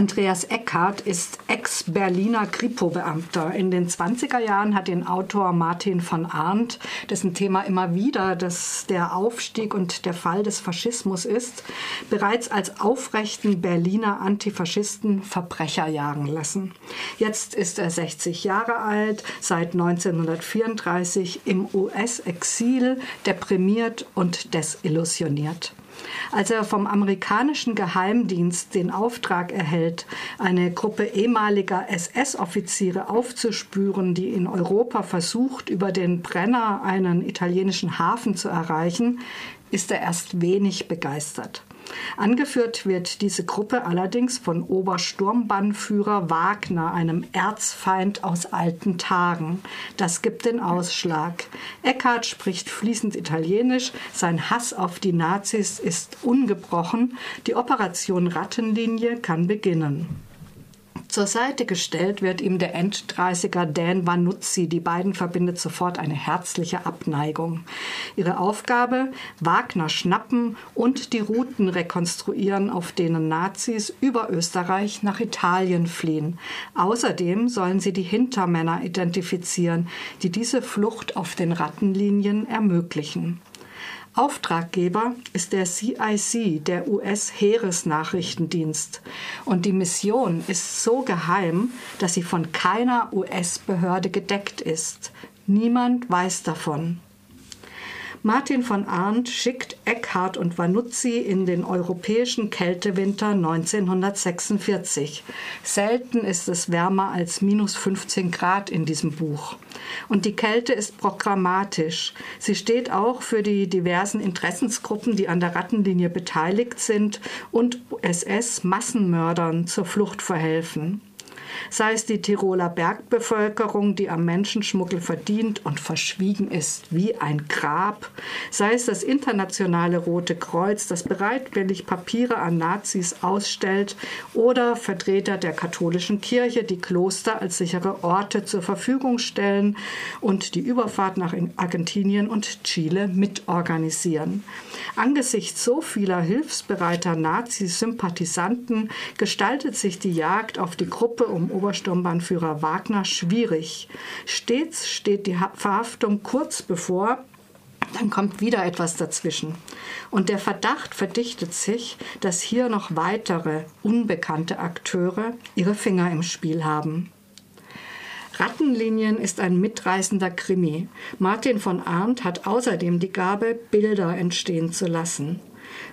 Andreas Eckhardt ist Ex-Berliner Kripo-Beamter. In den 20er Jahren hat den Autor Martin von Arndt, dessen Thema immer wieder das, der Aufstieg und der Fall des Faschismus ist, bereits als aufrechten Berliner Antifaschisten Verbrecher jagen lassen. Jetzt ist er 60 Jahre alt, seit 1934 im US-Exil, deprimiert und desillusioniert. Als er vom amerikanischen Geheimdienst den Auftrag erhält, eine Gruppe ehemaliger SS-Offiziere aufzuspüren, die in Europa versucht, über den Brenner einen italienischen Hafen zu erreichen, ist er erst wenig begeistert. Angeführt wird diese Gruppe allerdings von Obersturmbannführer Wagner, einem Erzfeind aus alten Tagen. Das gibt den Ausschlag. Eckhart spricht fließend Italienisch, sein Hass auf die Nazis ist ungebrochen, die Operation Rattenlinie kann beginnen. Zur Seite gestellt wird ihm der Enddreißiger Dan Vanuzzi. Die beiden verbindet sofort eine herzliche Abneigung. Ihre Aufgabe, Wagner schnappen und die Routen rekonstruieren, auf denen Nazis über Österreich nach Italien fliehen. Außerdem sollen sie die Hintermänner identifizieren, die diese Flucht auf den Rattenlinien ermöglichen. Auftraggeber ist der CIC, der US-Heeresnachrichtendienst. Und die Mission ist so geheim, dass sie von keiner US-Behörde gedeckt ist. Niemand weiß davon. Martin von Arndt schickt Eckhart und Vanuzzi in den europäischen Kältewinter 1946. Selten ist es wärmer als minus 15 Grad in diesem Buch. Und die Kälte ist programmatisch. Sie steht auch für die diversen Interessensgruppen, die an der Rattenlinie beteiligt sind und SS-Massenmördern zur Flucht verhelfen sei es die Tiroler Bergbevölkerung, die am Menschenschmuggel verdient und verschwiegen ist wie ein Grab, sei es das internationale Rote Kreuz, das bereitwillig Papiere an Nazis ausstellt, oder Vertreter der katholischen Kirche, die Kloster als sichere Orte zur Verfügung stellen und die Überfahrt nach Argentinien und Chile mitorganisieren. Angesichts so vieler hilfsbereiter Nazi-Sympathisanten gestaltet sich die Jagd auf die Gruppe um Obersturmbannführer Wagner schwierig. Stets steht die Verhaftung kurz bevor, dann kommt wieder etwas dazwischen. Und der Verdacht verdichtet sich, dass hier noch weitere unbekannte Akteure ihre Finger im Spiel haben. Rattenlinien ist ein mitreißender Krimi. Martin von Arndt hat außerdem die Gabe, Bilder entstehen zu lassen.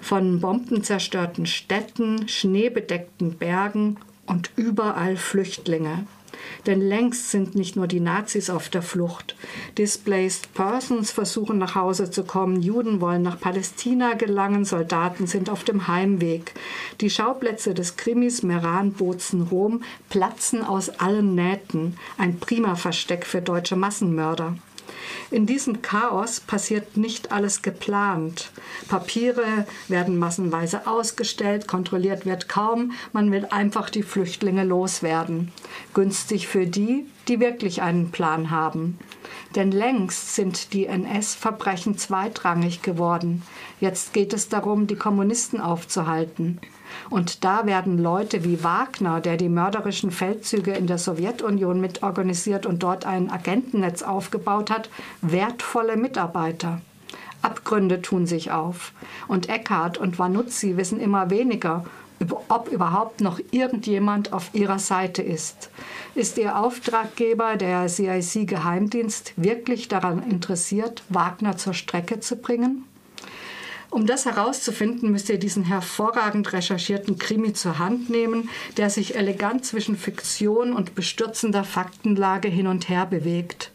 Von bombenzerstörten Städten, schneebedeckten Bergen und überall Flüchtlinge. Denn längst sind nicht nur die Nazis auf der Flucht. Displaced Persons versuchen nach Hause zu kommen, Juden wollen nach Palästina gelangen, Soldaten sind auf dem Heimweg. Die Schauplätze des Krimis Meran, Bozen, Rom platzen aus allen Nähten. Ein prima Versteck für deutsche Massenmörder. In diesem Chaos passiert nicht alles geplant. Papiere werden massenweise ausgestellt, kontrolliert wird kaum, man will einfach die Flüchtlinge loswerden. Günstig für die, die wirklich einen Plan haben. Denn längst sind die NS-Verbrechen zweitrangig geworden. Jetzt geht es darum, die Kommunisten aufzuhalten. Und da werden Leute wie Wagner, der die mörderischen Feldzüge in der Sowjetunion mitorganisiert und dort ein Agentennetz aufgebaut hat, wertvolle Mitarbeiter. Abgründe tun sich auf. Und Eckhart und Vanuzzi wissen immer weniger, ob überhaupt noch irgendjemand auf ihrer Seite ist. Ist ihr Auftraggeber, der CIC-Geheimdienst, wirklich daran interessiert, Wagner zur Strecke zu bringen? Um das herauszufinden, müsst ihr diesen hervorragend recherchierten Krimi zur Hand nehmen, der sich elegant zwischen Fiktion und bestürzender Faktenlage hin und her bewegt.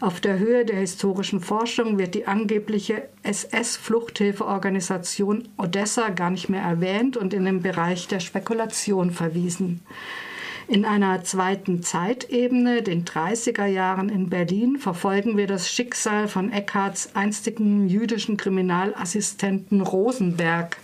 Auf der Höhe der historischen Forschung wird die angebliche SS-Fluchthilfeorganisation Odessa gar nicht mehr erwähnt und in den Bereich der Spekulation verwiesen. In einer zweiten Zeitebene, den 30er Jahren in Berlin, verfolgen wir das Schicksal von Eckharts einstigen jüdischen Kriminalassistenten Rosenberg.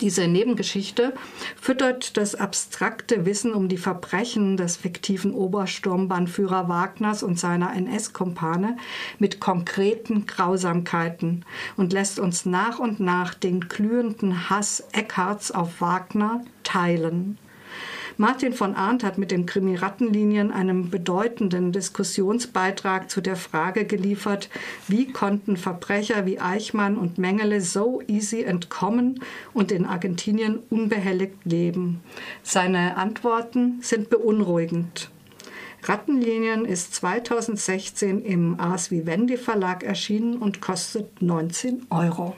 Diese Nebengeschichte füttert das abstrakte Wissen um die Verbrechen des fiktiven Obersturmbannführer Wagners und seiner NS-Kompane mit konkreten Grausamkeiten und lässt uns nach und nach den glühenden Hass Eckharts auf Wagner teilen. Martin von Arndt hat mit den Krimi-Rattenlinien einen bedeutenden Diskussionsbeitrag zu der Frage geliefert, wie konnten Verbrecher wie Eichmann und Mengele so easy entkommen und in Argentinien unbehelligt leben. Seine Antworten sind beunruhigend. Rattenlinien ist 2016 im Ars Vivendi Verlag erschienen und kostet 19 Euro.